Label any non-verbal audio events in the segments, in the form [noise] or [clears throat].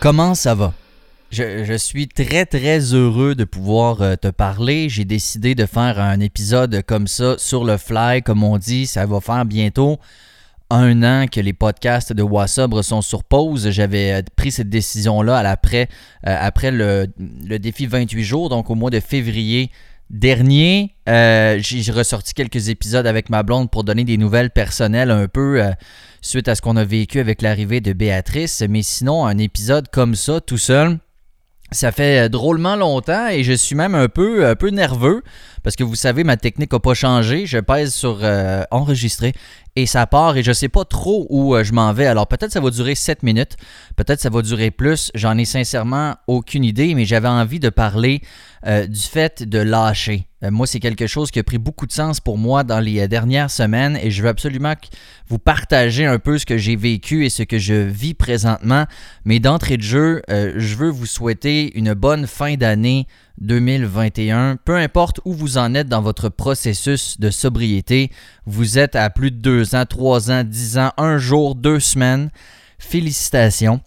Comment ça va? Je, suis très très heureux de pouvoir euh, te parler. J'ai décidé de faire un épisode comme ça sur le fly, comme on dit. Ça va faire bientôt un an que les podcasts de Wassobre sont sur pause. J'avais euh, pris cette décision-là après, euh, après le, le, défi 28 jours, donc au mois de février dernier. J'ai ressorti quelques épisodes avec ma blonde pour donner des nouvelles personnelles un peu suite à ce qu'on a vécu avec l'arrivée de Béatrice. Mais sinon, un épisode comme ça, tout seul, ça fait euh, drôlement longtemps et je suis même un peu, un peu nerveux parce que vous savez, ma technique n'a pas changé. Je pèse sur euh, enregistrer et ça part et je sais pas trop où euh, je m'en vais. Alors peut-être ça va durer 7 minutes, peut-être ça va durer plus. J'en ai sincèrement aucune idée, mais j'avais envie de parler du fait de lâcher. moi, c'est quelque chose qui a pris beaucoup de sens pour moi dans les dernières semaines et je veux absolument vous partager un peu ce que j'ai vécu et ce que je vis présentement. Mais d'entrée de jeu, je veux vous souhaiter une bonne fin d'année 2021. Peu importe où vous en êtes dans votre processus de sobriété, vous êtes à plus de deux ans, trois ans, dix ans, un jour, deux semaines. Félicitations.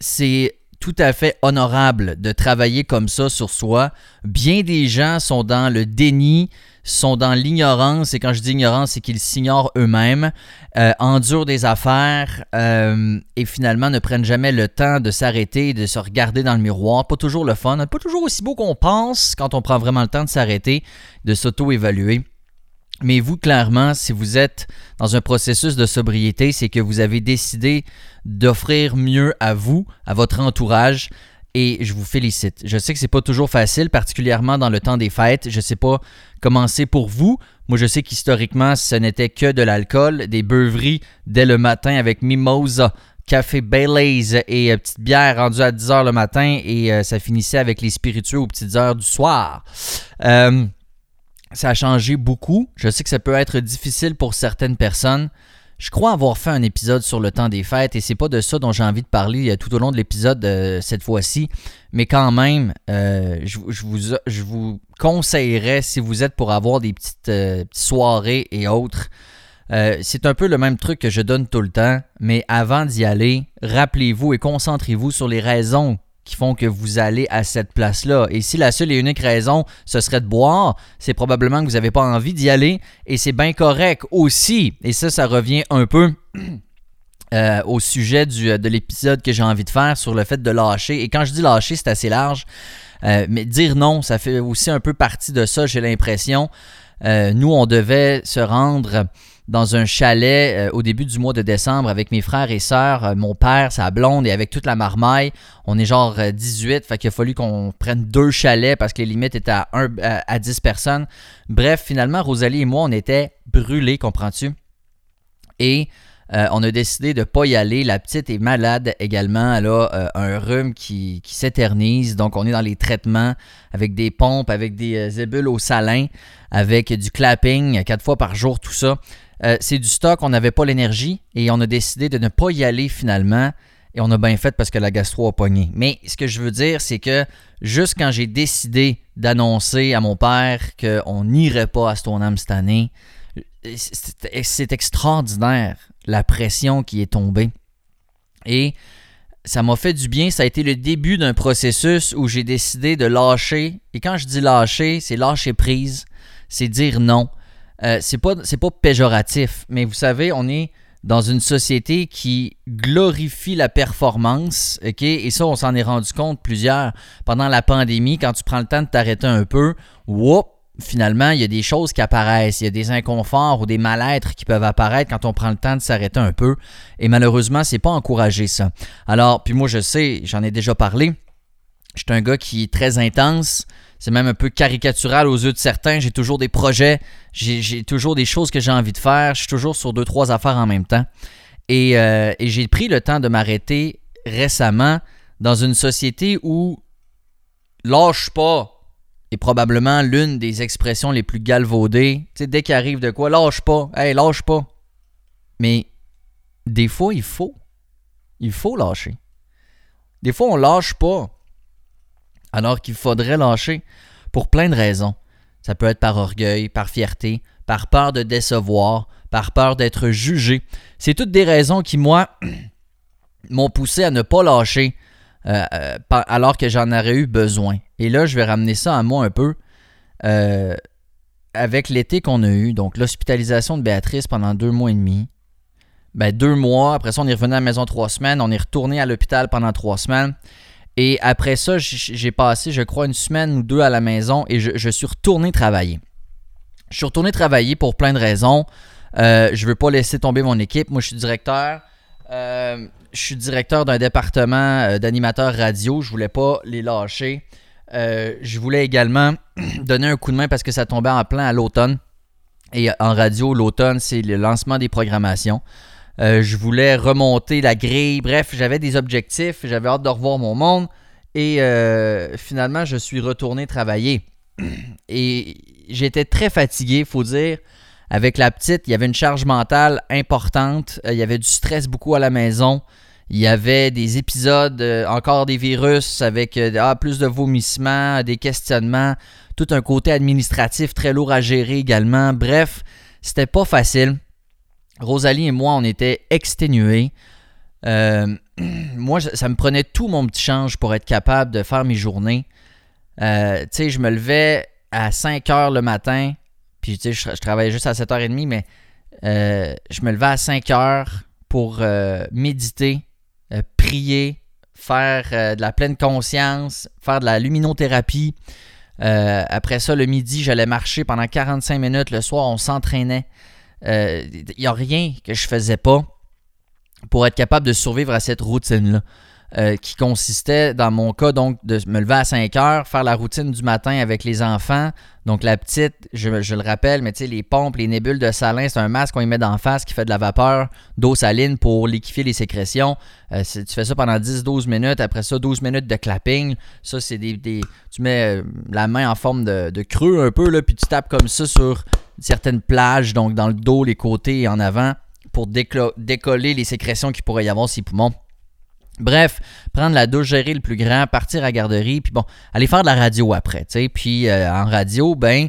C'est tout à fait honorable de travailler comme ça sur soi. Bien des gens sont dans le déni, sont dans l'ignorance, et quand je dis ignorance, c'est qu'ils s'ignorent eux-mêmes, euh, endurent des affaires euh, et finalement ne prennent jamais le temps de s'arrêter, de se regarder dans le miroir. Pas toujours le fun, pas toujours aussi beau qu'on pense quand on prend vraiment le temps de s'arrêter, de s'auto-évaluer. Mais vous, clairement, si vous êtes dans un processus de sobriété, c'est que vous avez décidé d'offrir mieux à vous, à votre entourage, et je vous félicite. Je sais que c'est pas toujours facile, particulièrement dans le temps des fêtes. Je sais pas comment c'est pour vous. Moi, je sais qu'historiquement, ce n'était que de l'alcool, des beuveries dès le matin avec mimosa, café Baileys et euh, petite bière rendue à 10h le matin et euh, ça finissait avec les spiritueux aux petites heures du soir. Euh, ça a changé beaucoup. Je sais que ça peut être difficile pour certaines personnes. Je crois avoir fait un épisode sur le temps des fêtes et c'est pas de ça dont j'ai envie de parler euh, tout au long de l'épisode euh, cette fois-ci. Mais quand même, euh, je, vous, je vous conseillerais, si vous êtes pour avoir des petites, soirées et autres, c'est un peu le même truc que je donne tout le temps. Mais avant d'y aller, rappelez-vous et concentrez-vous sur les raisons qui font que vous allez à cette place-là. Et si la seule et unique raison, ce serait de boire, c'est probablement que vous n'avez pas envie d'y aller et c'est bien correct aussi. Et ça, ça revient un peu [clears throat] euh, au sujet du, de l'épisode que j'ai envie de faire sur le fait de lâcher. Et quand je dis lâcher, c'est assez large. Euh, mais dire non, ça fait aussi un peu partie de ça, j'ai l'impression. Euh, nous, on devait se rendre dans un chalet euh, au début du mois de décembre avec mes frères et sœurs, euh, mon père, sa blonde et avec toute la marmaille. On est genre 18, euh, fait qu'il a fallu qu'on prenne deux chalets parce que les limites étaient à, 1, à 10 personnes. Bref, finalement, Rosalie et moi, on était brûlés, comprends-tu? Et on a décidé de ne pas y aller. La petite est malade également. Elle a un rhume qui, s'éternise. Donc, on est dans les traitements avec des pompes, avec des ébules au salin, avec du clapping quatre fois par jour, tout ça. Euh, c'est du stock, on n'avait pas l'énergie et on a décidé de ne pas y aller finalement. Et on a bien fait parce que la gastro a pogné. Mais ce que je veux dire, c'est que juste quand j'ai décidé d'annoncer à mon père qu'on n'irait pas à Stoneham cette année, c'est extraordinaire la pression qui est tombée. Et ça m'a fait du bien. Ça a été le début d'un processus où j'ai décidé de lâcher. Et quand je dis lâcher, c'est lâcher prise, c'est dire non. Euh, c'est pas péjoratif, mais vous savez, on est dans une société qui glorifie la performance, ok? Et ça, on s'en est rendu compte plusieurs pendant la pandémie. Quand tu prends le temps de t'arrêter un peu, whoop, finalement, il y a des choses qui apparaissent, il y a des inconforts ou des mal-être qui peuvent apparaître quand on prend le temps de s'arrêter un peu. Et malheureusement, c'est pas encouragé ça. Alors, puis moi, je sais, j'en ai déjà parlé. Je suis un gars qui est très intense. C'est même un peu caricatural aux yeux de certains. J'ai toujours des projets, j'ai toujours des choses que j'ai envie de faire. Je suis toujours sur deux, trois affaires en même temps. Euh, et, j'ai pris le temps de m'arrêter récemment dans une société où lâche pas est probablement l'une des expressions les plus galvaudées. Tu sais, dès qu'il arrive de quoi, lâche pas, hey, lâche pas. Mais des fois, il faut. Il faut lâcher. Des fois, on lâche pas alors qu'il faudrait lâcher pour plein de raisons. Ça peut être par orgueil, par fierté, par peur de décevoir, par peur d'être jugé. C'est toutes des raisons qui, moi, [clears throat] m'ont poussé à ne pas lâcher euh, euh, alors que j'en aurais eu besoin. Et là, je vais ramener ça à moi un peu. Euh, avec l'été qu'on a eu, donc l'hospitalisation de Béatrice pendant deux mois et demi, ben deux mois, après ça on est revenu à la maison trois semaines, on est retourné à l'hôpital pendant trois semaines, et après ça j'ai passé je crois une semaine ou deux à la maison et je, suis retourné travailler. Je suis retourné travailler pour plein de raisons. Euh, je veux pas laisser tomber mon équipe. Moi je suis directeur. Euh, je suis directeur d'un département euh, d'animateurs radio. Je voulais pas les lâcher. Je voulais également [clears throat] donner un coup de main parce que ça tombait en plein à l'automne. Et en radio, l'automne, c'est le lancement des programmations. Euh, je voulais remonter la grille. Bref, j'avais des objectifs. J'avais hâte de revoir mon monde. Et euh, finalement, je suis retourné travailler. [clears throat] Et j'étais très fatigué, il faut dire. Avec la petite, il y avait une charge mentale importante. Il y avait du stress beaucoup à la maison. Il y avait des épisodes, euh, encore des virus avec euh, ah, plus de vomissements, des questionnements, tout un côté administratif très lourd à gérer également. Bref, c'était pas facile. Rosalie et moi, on était exténués. Euh, [clears throat] moi, ça me prenait tout mon petit change pour être capable de faire mes journées. tu sais, je me levais à 5 heures le matin, puis je, travaillais juste à 7h30, mais je me levais à 5 heures pour méditer, euh, prier, faire euh, de la pleine conscience, faire de la luminothérapie. Euh, après ça, le midi, j'allais marcher pendant 45 minutes. Le soir, on s'entraînait. Il n'y a rien que je faisais pas pour être capable de survivre à cette routine-là. Euh, qui consistait, dans mon cas, donc, de me lever à 5 heures, faire la routine du matin avec les enfants. Donc, la petite, je, le rappelle, mais tu sais, les pompes, les nébules de salin, c'est un masque qu'on y met d'en face qui fait de la vapeur d'eau saline pour liquifier les sécrétions. Euh, tu fais ça pendant 10-12 minutes. Après ça, 12 minutes de clapping. Ça, c'est des, Tu mets euh, la main en forme de, creux un peu, là, puis tu tapes comme ça sur certaines plages, donc dans le dos, les côtés et en avant, pour décoller les sécrétions qu'il pourrait y avoir sur les poumons. Bref, prendre la douche, gérer le plus grand, partir à garderie, puis bon, aller faire de la radio après, tu. Puis euh, en radio, ben,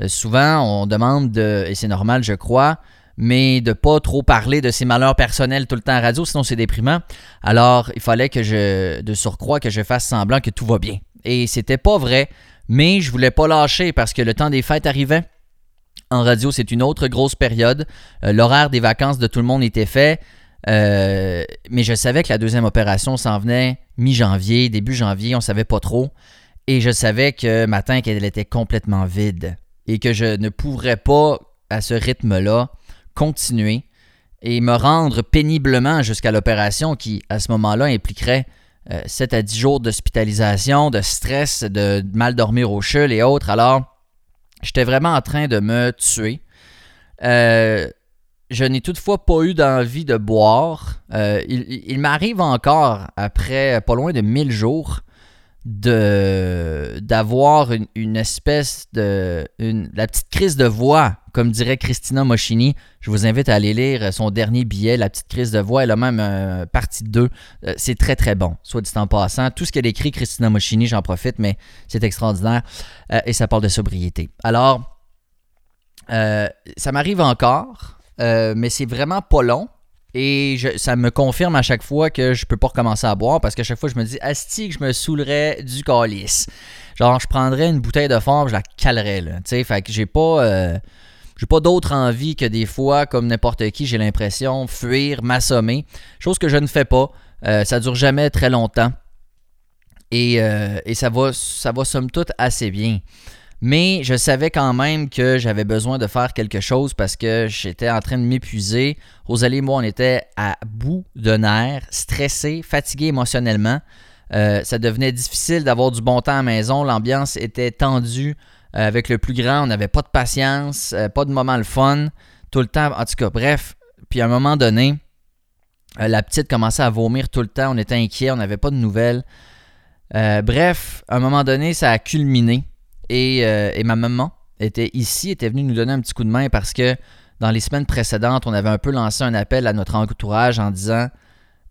euh, souvent, on demande de, et c'est normal, je crois, mais de pas trop parler de ses malheurs personnels tout le temps à radio, sinon c'est déprimant. Alors, il fallait que je, de surcroît, que je fasse semblant que tout va bien. Et c'était pas vrai, mais je voulais pas lâcher parce que le temps des fêtes arrivait. En radio, c'est une autre grosse période. Euh, l'horaire des vacances de tout le monde était fait. Euh, mais je savais que la deuxième opération s'en venait mi-janvier, début janvier, on savait pas trop. Et je savais que matin qu'elle était complètement vide et que je ne pourrais pas, à ce rythme-là, continuer et me rendre péniblement jusqu'à l'opération qui, à ce moment-là, impliquerait 7 euh, à 10 jours d'hospitalisation, de stress, de mal dormir au chul et autres. Alors, j'étais vraiment en train de me tuer. Euh, je n'ai toutefois pas eu d'envie de boire. Euh, il, m'arrive encore, après pas loin de 1000 jours, d'avoir une, espèce de la petite crise de voix, comme dirait Christina Moschini. Je vous invite à aller lire son dernier billet, La petite crise de voix. Elle a même euh, partie 2. Euh, c'est très très bon, soit dit en passant. Tout ce qu'elle écrit, Christina Moschini, j'en profite, mais c'est extraordinaire. et ça parle de sobriété. Alors, ça m'arrive encore. Euh, mais c'est vraiment pas long. Et ça me confirme à chaque fois que je peux pas recommencer à boire parce qu'à chaque fois je me dis Asti que je me saoulerais du calice. Genre je prendrais une bouteille de fort, je la calerais là. sais, fait que j'ai pas euh, pas d'autre envie que des fois, comme n'importe qui, j'ai l'impression fuir, m'assommer. Chose que je ne fais pas. Euh, ça dure jamais très longtemps. Et, et ça va ça va somme toute assez bien. Mais je savais quand même que j'avais besoin de faire quelque chose parce que j'étais en train de m'épuiser. Rosalie et moi, on était à bout de nerfs, stressés, fatigués émotionnellement. Euh, ça devenait difficile d'avoir du bon temps à la maison. L'ambiance était tendue euh, avec le plus grand. On n'avait pas de patience, euh, pas de moment le fun, tout le temps. En tout cas, bref. Puis à un moment donné, la petite commençait à vomir tout le temps. On était inquiets, on n'avait pas de nouvelles. bref, à un moment donné, ça a culminé. Euh, et, ma maman était ici, était venue nous donner un petit coup de main parce que dans les semaines précédentes, on avait un peu lancé un appel à notre entourage en disant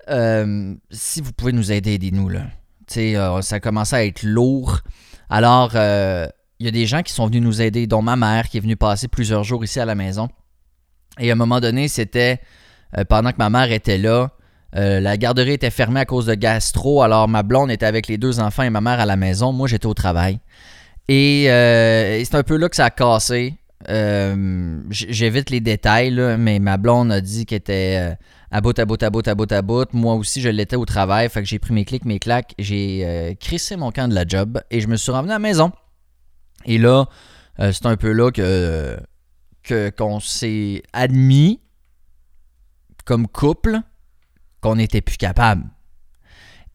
euh, si vous pouvez nous aider, aidez-nous. Là. Euh, ça commençait à être lourd. Alors, il y a des gens qui sont venus nous aider, dont ma mère qui est venue passer plusieurs jours ici à la maison. Et à un moment donné, c'était pendant que ma mère était là, la garderie était fermée à cause de gastro, alors ma blonde était avec les deux enfants et ma mère à la maison. Moi, j'étais au travail. Et, c'est un peu là que ça a cassé. J'évite les détails, mais ma blonde a dit qu'elle était à bout, à bout, à bout, à bout, à bout. Moi aussi, je l'étais au travail. Fait que j'ai pris mes clics, mes claques. J'ai euh, crissé mon camp de la job et je me suis revenu à la maison. Et là, euh, c'est un peu là qu'on s'est admis comme couple qu'on n'était plus capable.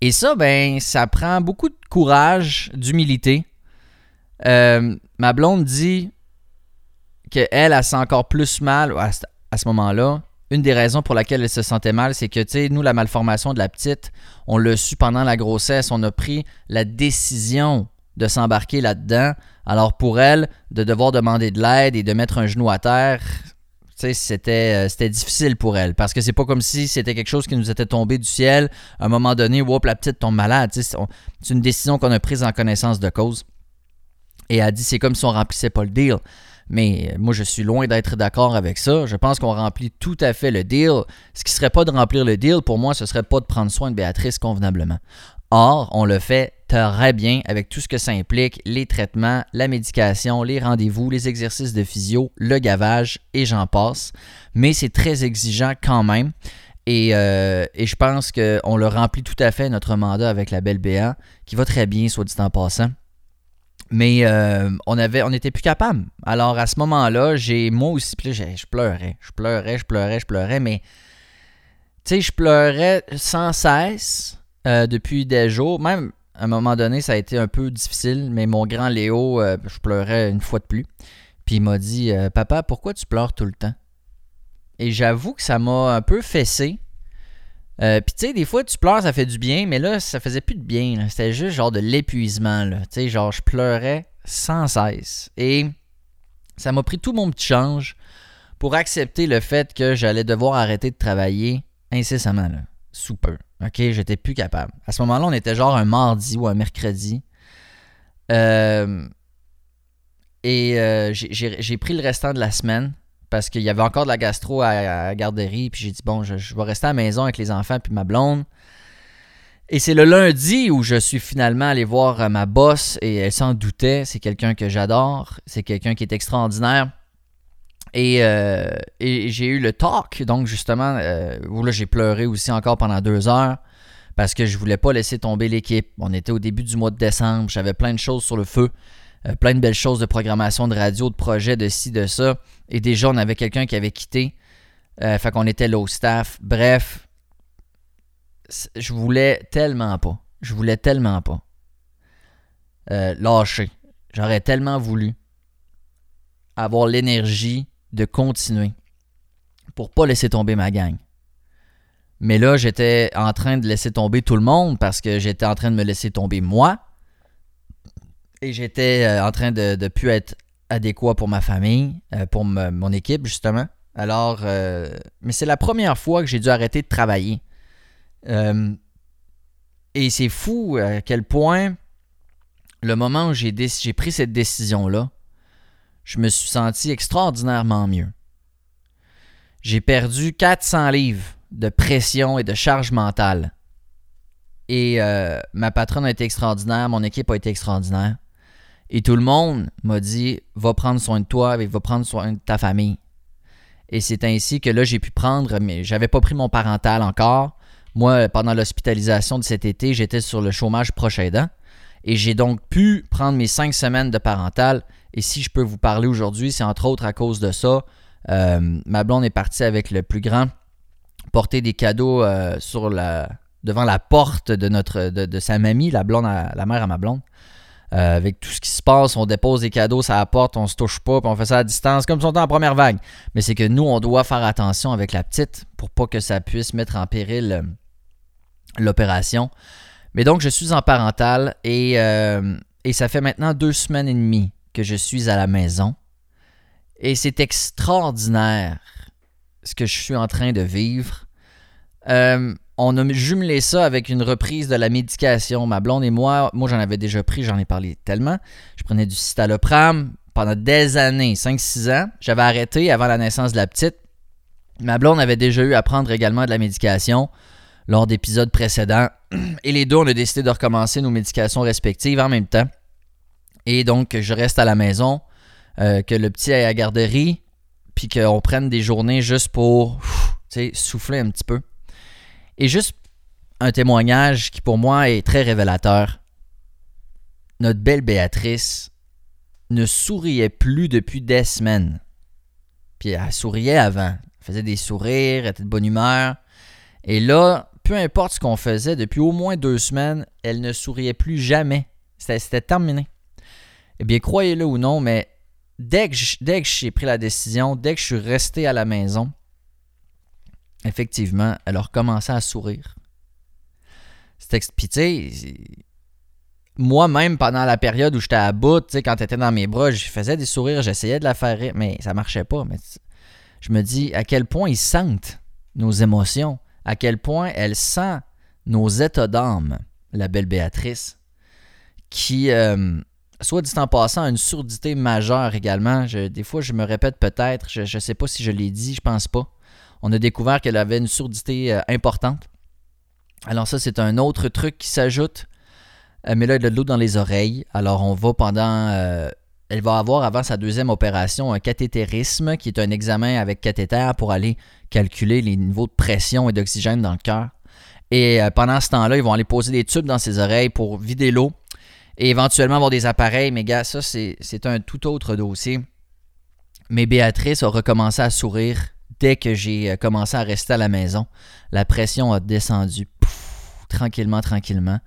Et ça, ben, ça prend beaucoup de courage, d'humilité. Euh, ma blonde dit qu'elle, elle, sent encore plus mal à ce moment-là une des raisons pour laquelle elle se sentait mal, c'est que, tu sais, nous, la malformation de la petite, on l'a su pendant la grossesse, on a pris la décision de s'embarquer là-dedans. Alors pour elle, de devoir demander de l'aide et de mettre un genou à terre, c'était, euh, c'était difficile pour elle. Parce que c'est pas comme si c'était quelque chose qui nous était tombé du ciel. À un moment donné, whoop, la petite tombe malade. C'est une décision qu'on a prise en connaissance de cause. Et elle a dit c'est comme si on remplissait pas le deal. Mais euh, moi, je suis loin d'être d'accord avec ça. Je pense qu'on remplit tout à fait le deal. Ce qui ne serait pas de remplir le deal, pour moi, ce serait pas de prendre soin de Béatrice convenablement. Or, on le fait très bien avec tout ce que ça implique, les traitements, la médication, les rendez-vous, les exercices de physio, le gavage et j'en passe. Mais c'est très exigeant quand même. Et, euh, je pense qu'on le remplit tout à fait, notre mandat avec la belle Béa, qui va très bien, soit dit en passant. Mais euh, on avait, n'était plus capable. Alors à ce moment-là, j'ai moi aussi, je pleurais, je pleurais, je pleurais, je pleurais, mais tu sais, je pleurais sans cesse euh, depuis des jours. Même à un moment donné, ça a été un peu difficile, mais mon grand Léo, euh, je pleurais une fois de plus. Puis il m'a dit, papa, pourquoi tu pleures tout le temps Et j'avoue que ça m'a un peu fessé. Euh, puis tu sais, des fois tu pleures, ça fait du bien, mais là, ça faisait plus de bien. C'était juste genre de l'épuisement. Tu sais, genre je pleurais sans cesse. Et ça m'a pris tout mon petit change pour accepter le fait que j'allais devoir arrêter de travailler incessamment, là, sous peu. Ok, j'étais plus capable. À ce moment-là, on était genre un mardi ou un mercredi. Euh, et euh, j'ai pris le restant de la semaine parce qu'il y avait encore de la gastro à, la garderie. Puis j'ai dit, bon, je, vais rester à la maison avec les enfants puis ma blonde. Et c'est le lundi où je suis finalement allé voir euh, ma boss et elle s'en doutait. C'est quelqu'un que j'adore. C'est quelqu'un qui est extraordinaire. Et, euh, j'ai eu le talk, donc justement, euh, où là j'ai pleuré aussi encore pendant deux heures parce que je voulais pas laisser tomber l'équipe. On était au début du mois de décembre, j'avais plein de choses sur le feu. Euh, plein de belles choses de programmation, de radio, de projets, de ci, de ça. Et déjà, on avait quelqu'un qui avait quitté. Euh, fait qu'on était au staff. Bref, je voulais tellement pas. Je voulais tellement pas. Euh, lâcher. J'aurais tellement voulu avoir l'énergie de continuer pour pas laisser tomber ma gang. Mais là, j'étais en train de laisser tomber tout le monde parce que j'étais en train de me laisser tomber moi. Et j'étais euh, en train de ne plus être adéquat pour ma famille, euh, pour mon équipe, justement. Alors, euh, mais c'est la première fois que j'ai dû arrêter de travailler. et c'est fou à quel point le moment où j'ai pris cette décision-là, je me suis senti extraordinairement mieux. J'ai perdu 400 livres de pression et de charge mentale. Et ma patronne a été extraordinaire, mon équipe a été extraordinaire. Et tout le monde m'a dit va prendre soin de toi et va prendre soin de ta famille. Et c'est ainsi que là, j'ai pu prendre, mais j'avais pas pris mon parental encore. Moi, pendant l'hospitalisation de cet été, j'étais sur le chômage proche aidant. Et j'ai donc pu prendre mes cinq semaines de parental. Et si je peux vous parler aujourd'hui, c'est entre autres à cause de ça. Euh, ma blonde est partie avec le plus grand porter des cadeaux euh, devant la porte de, notre, de, sa mamie, la, blonde la mère à ma blonde. Euh, avec tout ce qui se passe, on dépose des cadeaux ça la porte, on se touche pas, puis on fait ça à distance, comme si on était en première vague. Mais c'est que nous, on doit faire attention avec la petite pour pas que ça puisse mettre en péril euh, l'opération. Mais donc, je suis en parental et, euh, et ça fait maintenant deux semaines et demie que je suis à la maison. Et c'est extraordinaire ce que je suis en train de vivre. On a jumelé ça avec une reprise de la médication. Ma blonde et moi, moi j'en avais déjà pris, j'en ai parlé tellement. Je prenais du citalopram pendant des années, 5-6 ans. J'avais arrêté avant la naissance de la petite. Ma blonde avait déjà eu à prendre également de la médication. lors d'épisodes précédents. Et les deux, on a décidé de recommencer nos médications respectives en même temps. Et donc, je reste à la maison, euh, que le petit aille à la garderie, puis qu'on prenne des journées juste pour souffler un petit peu. Et juste un témoignage qui pour moi est très révélateur. Notre belle Béatrice ne souriait plus depuis des semaines. Puis elle souriait avant. Elle faisait des sourires, elle était de bonne humeur. Et là, peu importe ce qu'on faisait, depuis au moins deux semaines, elle ne souriait plus jamais. C'était terminé. Eh bien, croyez-le ou non, mais dès que j'ai pris la décision, dès que je suis resté à la maison, effectivement, elle a recommencé à sourire. C'était expliqué. moi-même, pendant la période où j'étais à bout, quand elle était dans mes bras, je faisais des sourires, j'essayais de la faire rire, mais ça marchait pas. Mais je me dis à quel point ils sentent nos émotions, à quel point elle sent nos états d'âme, la belle Béatrice, qui, euh, soit dit en passant, a une surdité majeure également. des fois, je me répète peut-être, je ne sais pas si je l'ai dit, je pense pas. On a découvert qu'elle avait une surdité euh, importante. Alors ça, c'est un autre truc qui s'ajoute. Euh, mais là, elle a de l'eau dans les oreilles. Alors on va pendant... elle va avoir avant sa deuxième opération un cathétérisme, qui est un examen avec cathéter pour aller calculer les niveaux de pression et d'oxygène dans le cœur. Et pendant ce temps-là, ils vont aller poser des tubes dans ses oreilles pour vider l'eau et éventuellement avoir des appareils. Mais gars, ça, c'est un tout autre dossier. Mais Béatrice a recommencé à sourire dès que j'ai euh, commencé à rester à la maison. La pression a descendu tranquillement, tranquillement.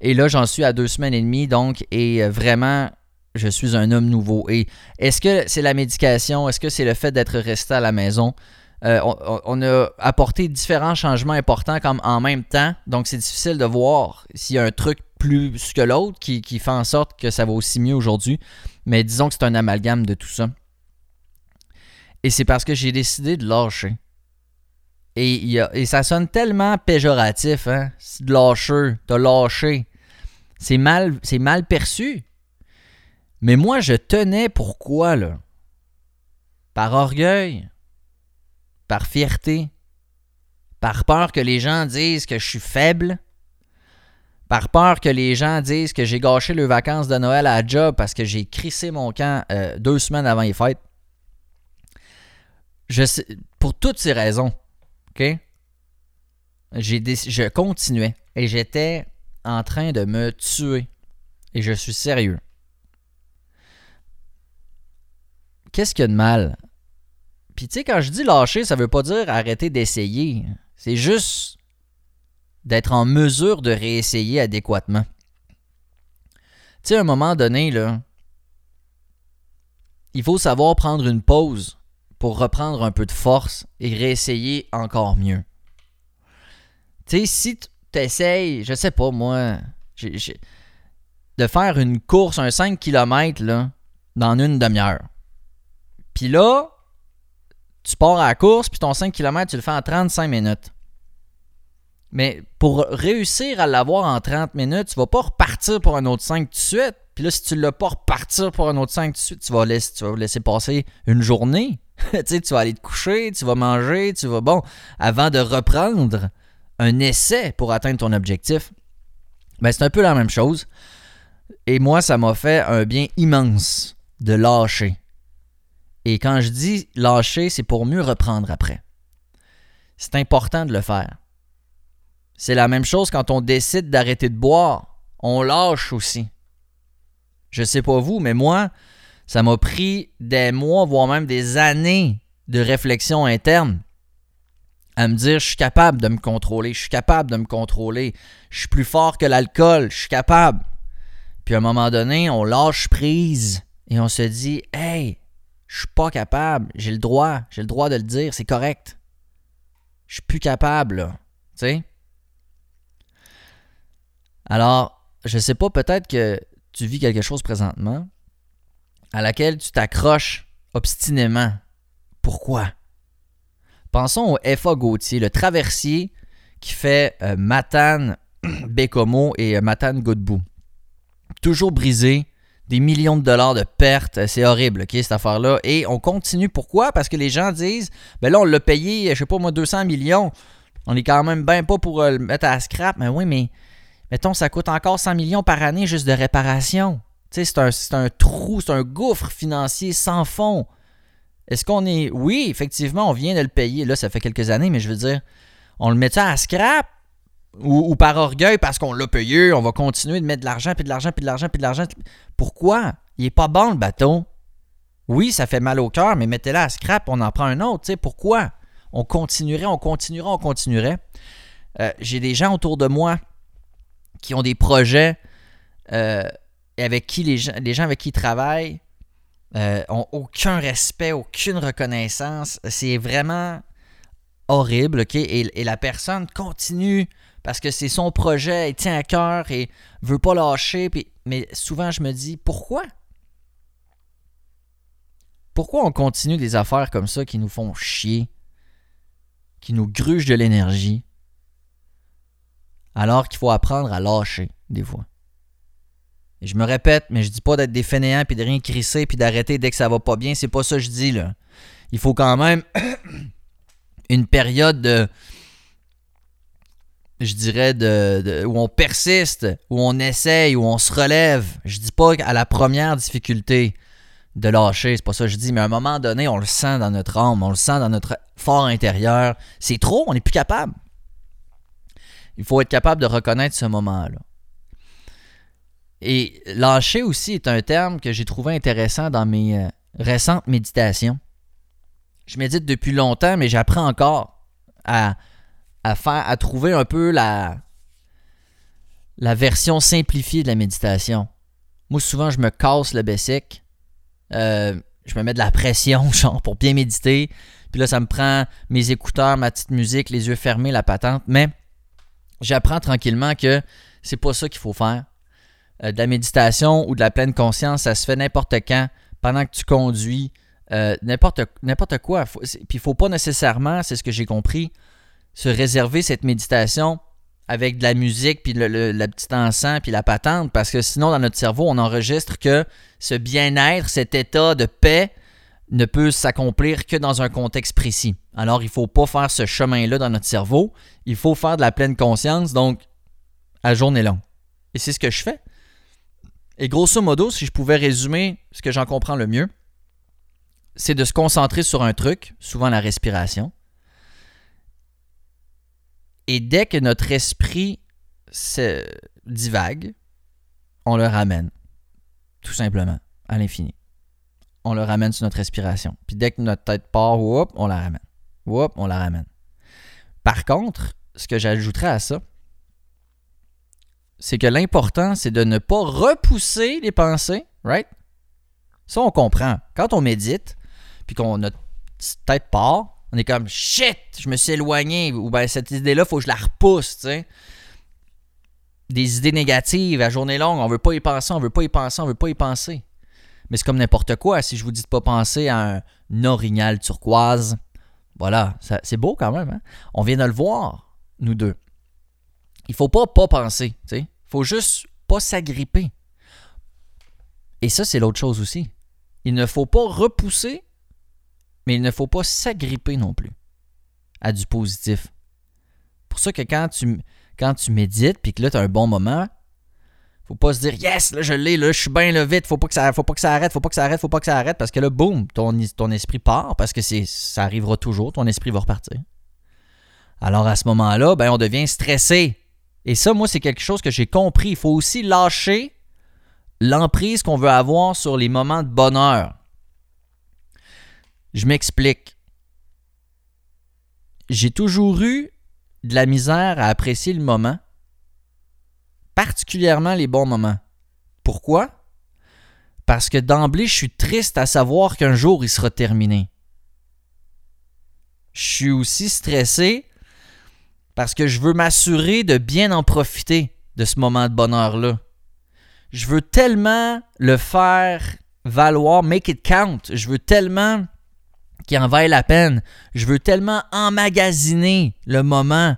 Et là, j'en suis à deux semaines et demie, donc, et euh, vraiment, je suis un homme nouveau. Et est-ce que c'est la médication? Est-ce que c'est le fait d'être resté à la maison? Euh, on, a apporté différents changements importants comme en même temps, donc c'est difficile de voir s'il y a un truc plus que l'autre qui, fait en sorte que ça va aussi mieux aujourd'hui. Mais disons que c'est un amalgame de tout ça. Et c'est parce que j'ai décidé de lâcher. Et, ça sonne tellement péjoratif, hein? De lâcher, t'as lâché. C'est mal, mal perçu. Mais moi, je tenais pourquoi, là? Par orgueil, par fierté, par peur que les gens disent que je suis faible, par peur que les gens disent que j'ai gâché les vacances de Noël à job parce que j'ai crissé mon camp euh, deux semaines avant les fêtes. Pour toutes ces raisons, OK? Je continuais et j'étais en train de me tuer. Et je suis sérieux. Qu'est-ce qu'il y a de mal? Puis tu sais, quand je dis lâcher, ça veut pas dire arrêter d'essayer. C'est juste d'être en mesure de réessayer adéquatement. Tu sais, à un moment donné, là, il faut savoir prendre une pause pour reprendre un peu de force et réessayer encore mieux. Tu sais, si tu essayes, je sais pas moi, de faire une course, un 5 km là, dans une demi-heure. Puis là, tu pars à la course, puis ton 5 km, tu le fais en 35 minutes. Mais pour réussir à l'avoir en 30 minutes, tu vas pas repartir pour un autre 5 tout de suite. Puis là, si tu ne l'as pas repartir pour un autre 5 tout de suite, tu vas laisser, tu vas laisser passer une journée. [laughs] tu sais, tu vas aller te coucher, tu vas manger, tu vas, bon, avant de reprendre un essai pour atteindre ton objectif. Ben, c'est un peu la même chose. Et moi, ça m'a fait un bien immense de lâcher. Et quand je dis lâcher, c'est pour mieux reprendre après. C'est important de le faire. C'est la même chose quand on décide d'arrêter de boire. On lâche aussi. Je sais pas vous, mais moi, ça m'a pris des mois, voire même des années de réflexion interne à me dire je suis capable de me contrôler, je suis capable de me contrôler, je suis plus fort que l'alcool, je suis capable. Puis à un moment donné, on lâche prise et on se dit hey, je suis pas capable, j'ai le droit, j'ai le droit de le dire, c'est correct. Je suis plus capable, Tu sais? Alors, je sais pas, peut-être que tu vis quelque chose présentement à laquelle tu t'accroches obstinément. Pourquoi? Pensons au FA Gauthier, le traversier qui fait euh, Matane, [clears throat] Bécomo et euh, Matane Godbout. Toujours brisé, des millions de dollars de pertes, c'est horrible, cette affaire-là. Et on continue, pourquoi? Parce que les gens disent, ben là, on l'a payé, je sais pas moi, 200 millions. On est quand même bien pas pour euh, le mettre à scrap, mais oui, mais mettons, ça coûte encore 100 millions par année juste de réparation. C'est un, trou, c'est un gouffre financier sans fond. Est-ce qu'on est. Oui, effectivement, on vient de le payer. Là, ça fait quelques années, mais je veux dire, on le met à scrap ou, par orgueil parce qu'on l'a payé, on va continuer de mettre de l'argent, puis de l'argent, puis de l'argent, puis de l'argent. Pourquoi? Il est pas bon le bateau. Oui, ça fait mal au cœur, mais mettez-le à scrap, on en prend un autre. Pourquoi? On continuerait, on continuerait, on continuerait. Euh, J'ai des gens autour de moi qui ont des projets euh, avec qui les gens, les gens avec qui ils travaillent euh, ont aucun respect, aucune reconnaissance. C'est vraiment horrible, OK? Et, la personne continue parce que c'est son projet, il tient à cœur et veut pas lâcher. Mais souvent, je me dis, pourquoi? Pourquoi on continue des affaires comme ça qui nous font chier, qui nous grugent de l'énergie, alors qu'il faut apprendre à lâcher des fois? Je me répète, mais je dis pas d'être des fainéants puis de rien crisser puis d'arrêter dès que ça va pas bien. C'est pas ça que je dis là. Il faut quand même [clears throat] une période de. Je dirais de, de- où on persiste, où on essaye, où on se relève. Je dis pas à la première difficulté de lâcher, c'est pas ça que je dis, mais à un moment donné, on le sent dans notre âme, on le sent dans notre fort intérieur. C'est trop, on n'est plus capable. Il faut être capable de reconnaître ce moment-là. Et lâcher aussi est un terme que j'ai trouvé intéressant dans mes euh, récentes méditations. Je médite depuis longtemps, mais j'apprends encore à, à à trouver un peu la, la version simplifiée de la méditation. Moi, souvent, je me casse le bessic. Euh, je me mets de la pression, [laughs] genre, pour bien méditer. Puis là, ça me prend mes écouteurs, ma petite musique, les yeux fermés, la patente. Mais j'apprends tranquillement que c'est pas ça qu'il faut faire. Euh, de la méditation ou de la pleine conscience, ça se fait n'importe quand, pendant que tu conduis, euh, n'importe quoi. Puis il faut pas nécessairement, c'est ce que j'ai compris, se réserver cette méditation avec de la musique, puis le, le- la petite encens, puis la patente, parce que sinon, dans notre cerveau, on enregistre que ce bien-être, cet état de paix, ne peut s'accomplir que dans un contexte précis. Alors, il ne faut pas faire ce chemin-là dans notre cerveau. Il faut faire de la pleine conscience, donc à journée longue. Et c'est ce que je fais. Et grosso modo, si je pouvais résumer ce que j'en comprends le mieux, c'est de se concentrer sur un truc, souvent la respiration. Et dès que notre esprit se divague, on le ramène. Tout simplement, à l'infini. On le ramène sur notre respiration. Puis dès que notre tête part, whoop, on la ramène. Whoop, on la ramène. Par contre, ce que j'ajouterais à ça, c'est que l'important, c'est de ne pas repousser les pensées, right? Ça, on comprend. Quand on médite, puis qu'on notre tête part, on est comme shit, je me suis éloigné, ou ben cette idée-là, faut que je la repousse, tu sais. Des idées négatives à journée longue, on veut pas y penser, on veut pas y penser, on veut pas y penser. Mais c'est comme n'importe quoi. Si je vous dis de pas penser à un orignal turquoise, voilà, c'est beau quand même. hein? On vient de le voir, nous deux. Il faut pas pas penser, tu sais. faut juste pas s'agripper. Et ça, c'est l'autre chose aussi. Il ne faut pas repousser, mais il ne faut pas s'agripper non plus à du positif. Pour ça que quand tu, médites, puis que là, tu as un bon moment, faut pas se dire yes, là je l'ai, là je suis bien là vite, faut pas que ça faut pas que ça arrête, faut pas que ça arrête, faut pas que ça arrête parce que là boum, ton, esprit part parce que ça arrivera toujours, ton esprit va repartir. Alors à ce moment-là, ben on devient stressé. Et ça moi c'est quelque chose que j'ai compris, il faut aussi lâcher l'emprise qu'on veut avoir sur les moments de bonheur. Je m'explique. J'ai toujours eu de la misère à apprécier le moment particulièrement les bons moments. Pourquoi? Parce que d'emblée, je suis triste à savoir qu'un jour, il sera terminé. Je suis aussi stressé parce que je veux m'assurer de bien en profiter de ce moment de bonheur-là. Je veux tellement le faire valoir, make it count. Je veux tellement qu'il en vaille la peine. Je veux tellement emmagasiner le moment.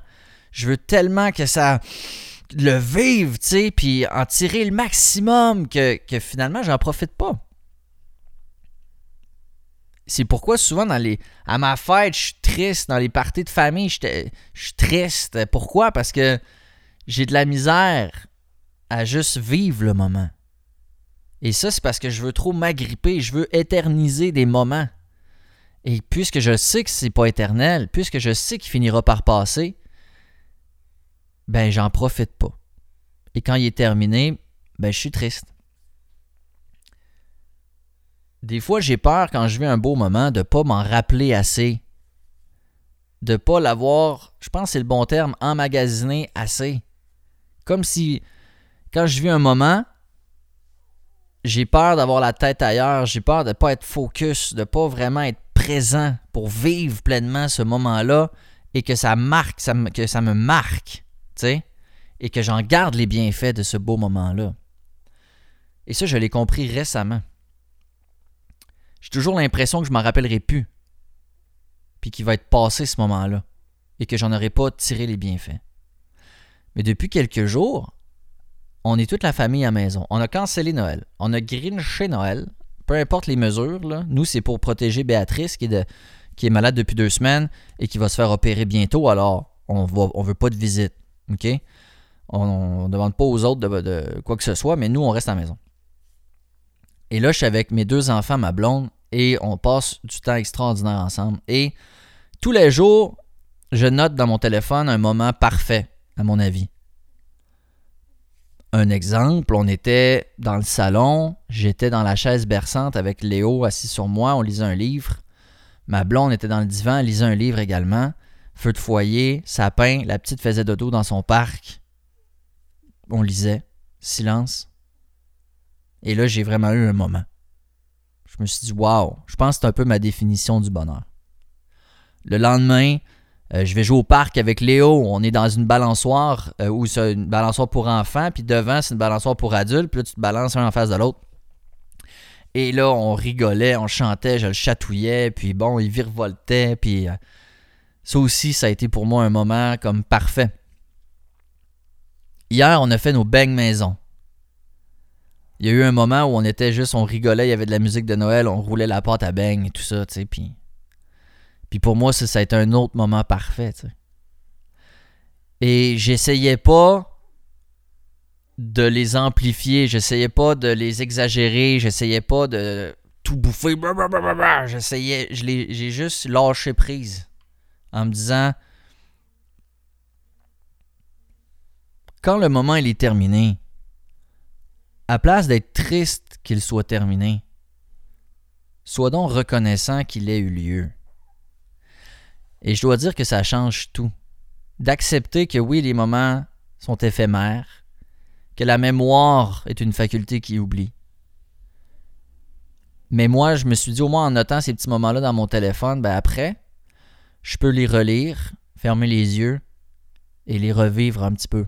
Je veux tellement que ça le vivre, tu sais, puis en tirer le maximum que, que finalement, j'en profite pas. C'est pourquoi souvent dans les à ma fête, je suis triste. Dans les parties de famille, je suis triste. Pourquoi? Parce que j'ai de la misère à juste vivre le moment. Et ça, c'est parce que je veux trop m'agripper, je veux éterniser des moments. Et puisque je sais que c'est pas éternel, puisque je sais qu'il finira par passer, ben j'en profite pas. Et quand il est terminé, ben je suis triste. Des fois, j'ai peur quand je vis un beau moment de pas m'en rappeler assez. De pas l'avoir, je pense que c'est le bon terme, emmagasiné assez. Comme si quand je vis un moment, j'ai peur d'avoir la tête ailleurs, j'ai peur de ne pas être focus, de ne pas vraiment être présent pour vivre pleinement ce moment-là et que ça marque, que ça me marque, tu sais, et que j'en garde les bienfaits de ce beau moment-là. Et ça, je l'ai compris récemment. J'ai toujours l'impression que je m'en rappellerai plus, puis qu'il va être passé ce moment-là, et que j'en aurai pas tiré les bienfaits. Mais depuis quelques jours, on est toute la famille à maison. On a cancellé Noël. On a grinché Noël. Peu importe les mesures, nous, c'est pour protéger Béatrice qui est, malade depuis deux semaines et qui va se faire opérer bientôt. Alors, on ne veut pas de visite. OK? On ne demande pas aux autres de, quoi que ce soit, mais nous, on reste à la maison. Et là, je suis avec mes deux enfants, ma blonde, et on passe du temps extraordinaire ensemble. Et tous les jours, je note dans mon téléphone un moment parfait, à mon avis. Un exemple, on était dans le salon, j'étais dans la chaise berçante avec Léo assis sur moi, on lisait un livre. Ma blonde était dans le divan, elle lisait un livre également. Feu de foyer, sapin, la petite faisait dodo dans son parc. On lisait, silence. Et là, j'ai vraiment eu un moment. Je me suis dit, waouh, je pense que c'est un peu ma définition du bonheur. Le lendemain, euh, je vais jouer au parc avec Léo. On est dans une balançoire euh, où c'est une balançoire pour enfants, puis devant, c'est une balançoire pour adultes. Puis là, tu te balances un en face de l'autre. Et là, on rigolait, on chantait, je le chatouillais, puis bon, il virevoltait, puis euh, ça aussi, ça a été pour moi un moment comme parfait. Hier, on a fait nos beignes maison. Il y a eu un moment où on était juste, on rigolait, il y avait de la musique de Noël, on roulait la pâte à beignes et tout ça, tu sais, puis pour moi, ça, a été un autre moment parfait. Et j'essayais pas de les amplifier, j'essayais pas de les exagérer, j'essayais pas de tout bouffer. J'essayais, j'ai juste lâché prise en me disant quand le moment est terminé, à place d'être triste qu'il soit terminé, sois donc reconnaissant qu'il ait eu lieu. Et je dois dire que ça change tout. D'accepter que oui, les moments sont éphémères, que la mémoire est une faculté qui oublie. Mais moi, je me suis dit, au moins en notant ces petits moments-là dans mon téléphone, ben après, je peux les relire, fermer les yeux et les revivre un petit peu.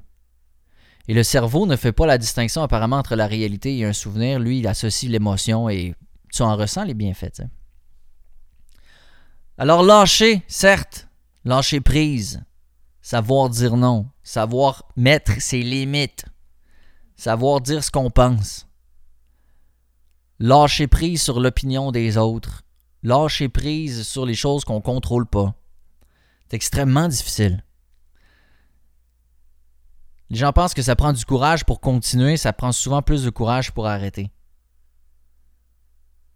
Et le cerveau ne fait pas la distinction apparemment entre la réalité et un souvenir. Lui, il associe l'émotion et tu en ressens les bienfaits. Alors lâcher, certes, lâcher prise, savoir dire non, savoir mettre ses limites, savoir dire ce qu'on pense, lâcher prise sur l'opinion des autres, lâcher prise sur les choses qu'on contrôle pas. C'est extrêmement difficile. Les gens pensent que ça prend du courage pour continuer, ça prend souvent plus de courage pour arrêter.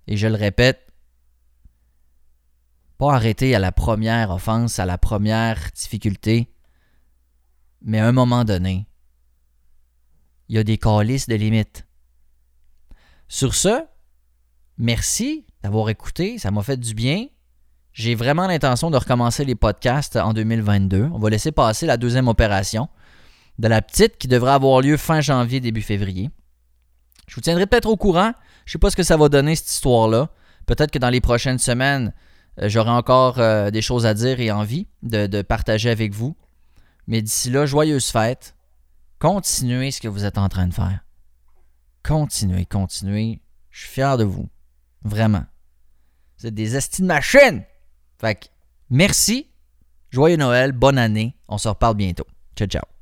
Et je le répète, pas arrêter à la première offense, à la première difficulté, mais à un moment donné, il y a des calices de limites. Sur ce, merci d'avoir écouté, ça m'a fait du bien. J'ai vraiment l'intention de recommencer les podcasts en 2022. On va laisser passer la deuxième opération de la petite qui devrait avoir lieu fin janvier, début février. Je vous tiendrai peut-être au courant. Je ne sais pas ce que ça va donner cette histoire-là. Peut-être que dans les prochaines semaines, euh, j'aurai encore euh, des choses à dire et envie de, partager avec vous. Mais d'ici là, joyeuse fête. Continuez ce que vous êtes en train de faire. Continuez, continuez. Je suis fier de vous. Vraiment. Vous êtes des estis de machine. Fait que, merci. Joyeux Noël. Bonne année. On se reparle bientôt. Ciao, ciao.